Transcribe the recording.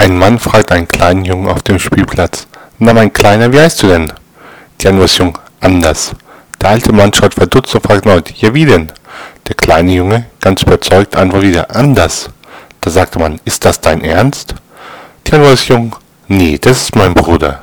Ein Mann fragt einen kleinen Jungen auf dem Spielplatz. Na, mein Kleiner, wie heißt du denn? Die Jung, anders. Der alte Mann schaut verdutzt und fragt erneut, ja wie denn? Der kleine Junge, ganz überzeugt, antwortet wieder, anders. Da sagt der Mann, ist das dein Ernst? Die Jung, nee, das ist mein Bruder.